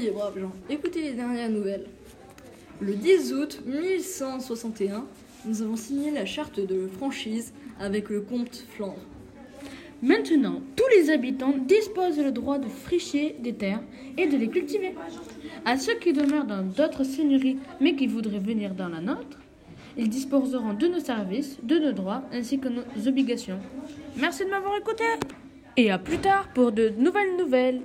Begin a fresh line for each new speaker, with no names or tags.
Soyez braves gens, écoutez les dernières nouvelles. Le 10 août 1161, nous avons signé la charte de franchise avec le comte Flandre.
Maintenant, tous les habitants disposent le droit de fricher des terres et de les cultiver. À ceux qui demeurent dans d'autres seigneuries mais qui voudraient venir dans la nôtre, ils disposeront de nos services, de nos droits ainsi que nos obligations. Merci de m'avoir écouté et à plus tard pour de nouvelles nouvelles.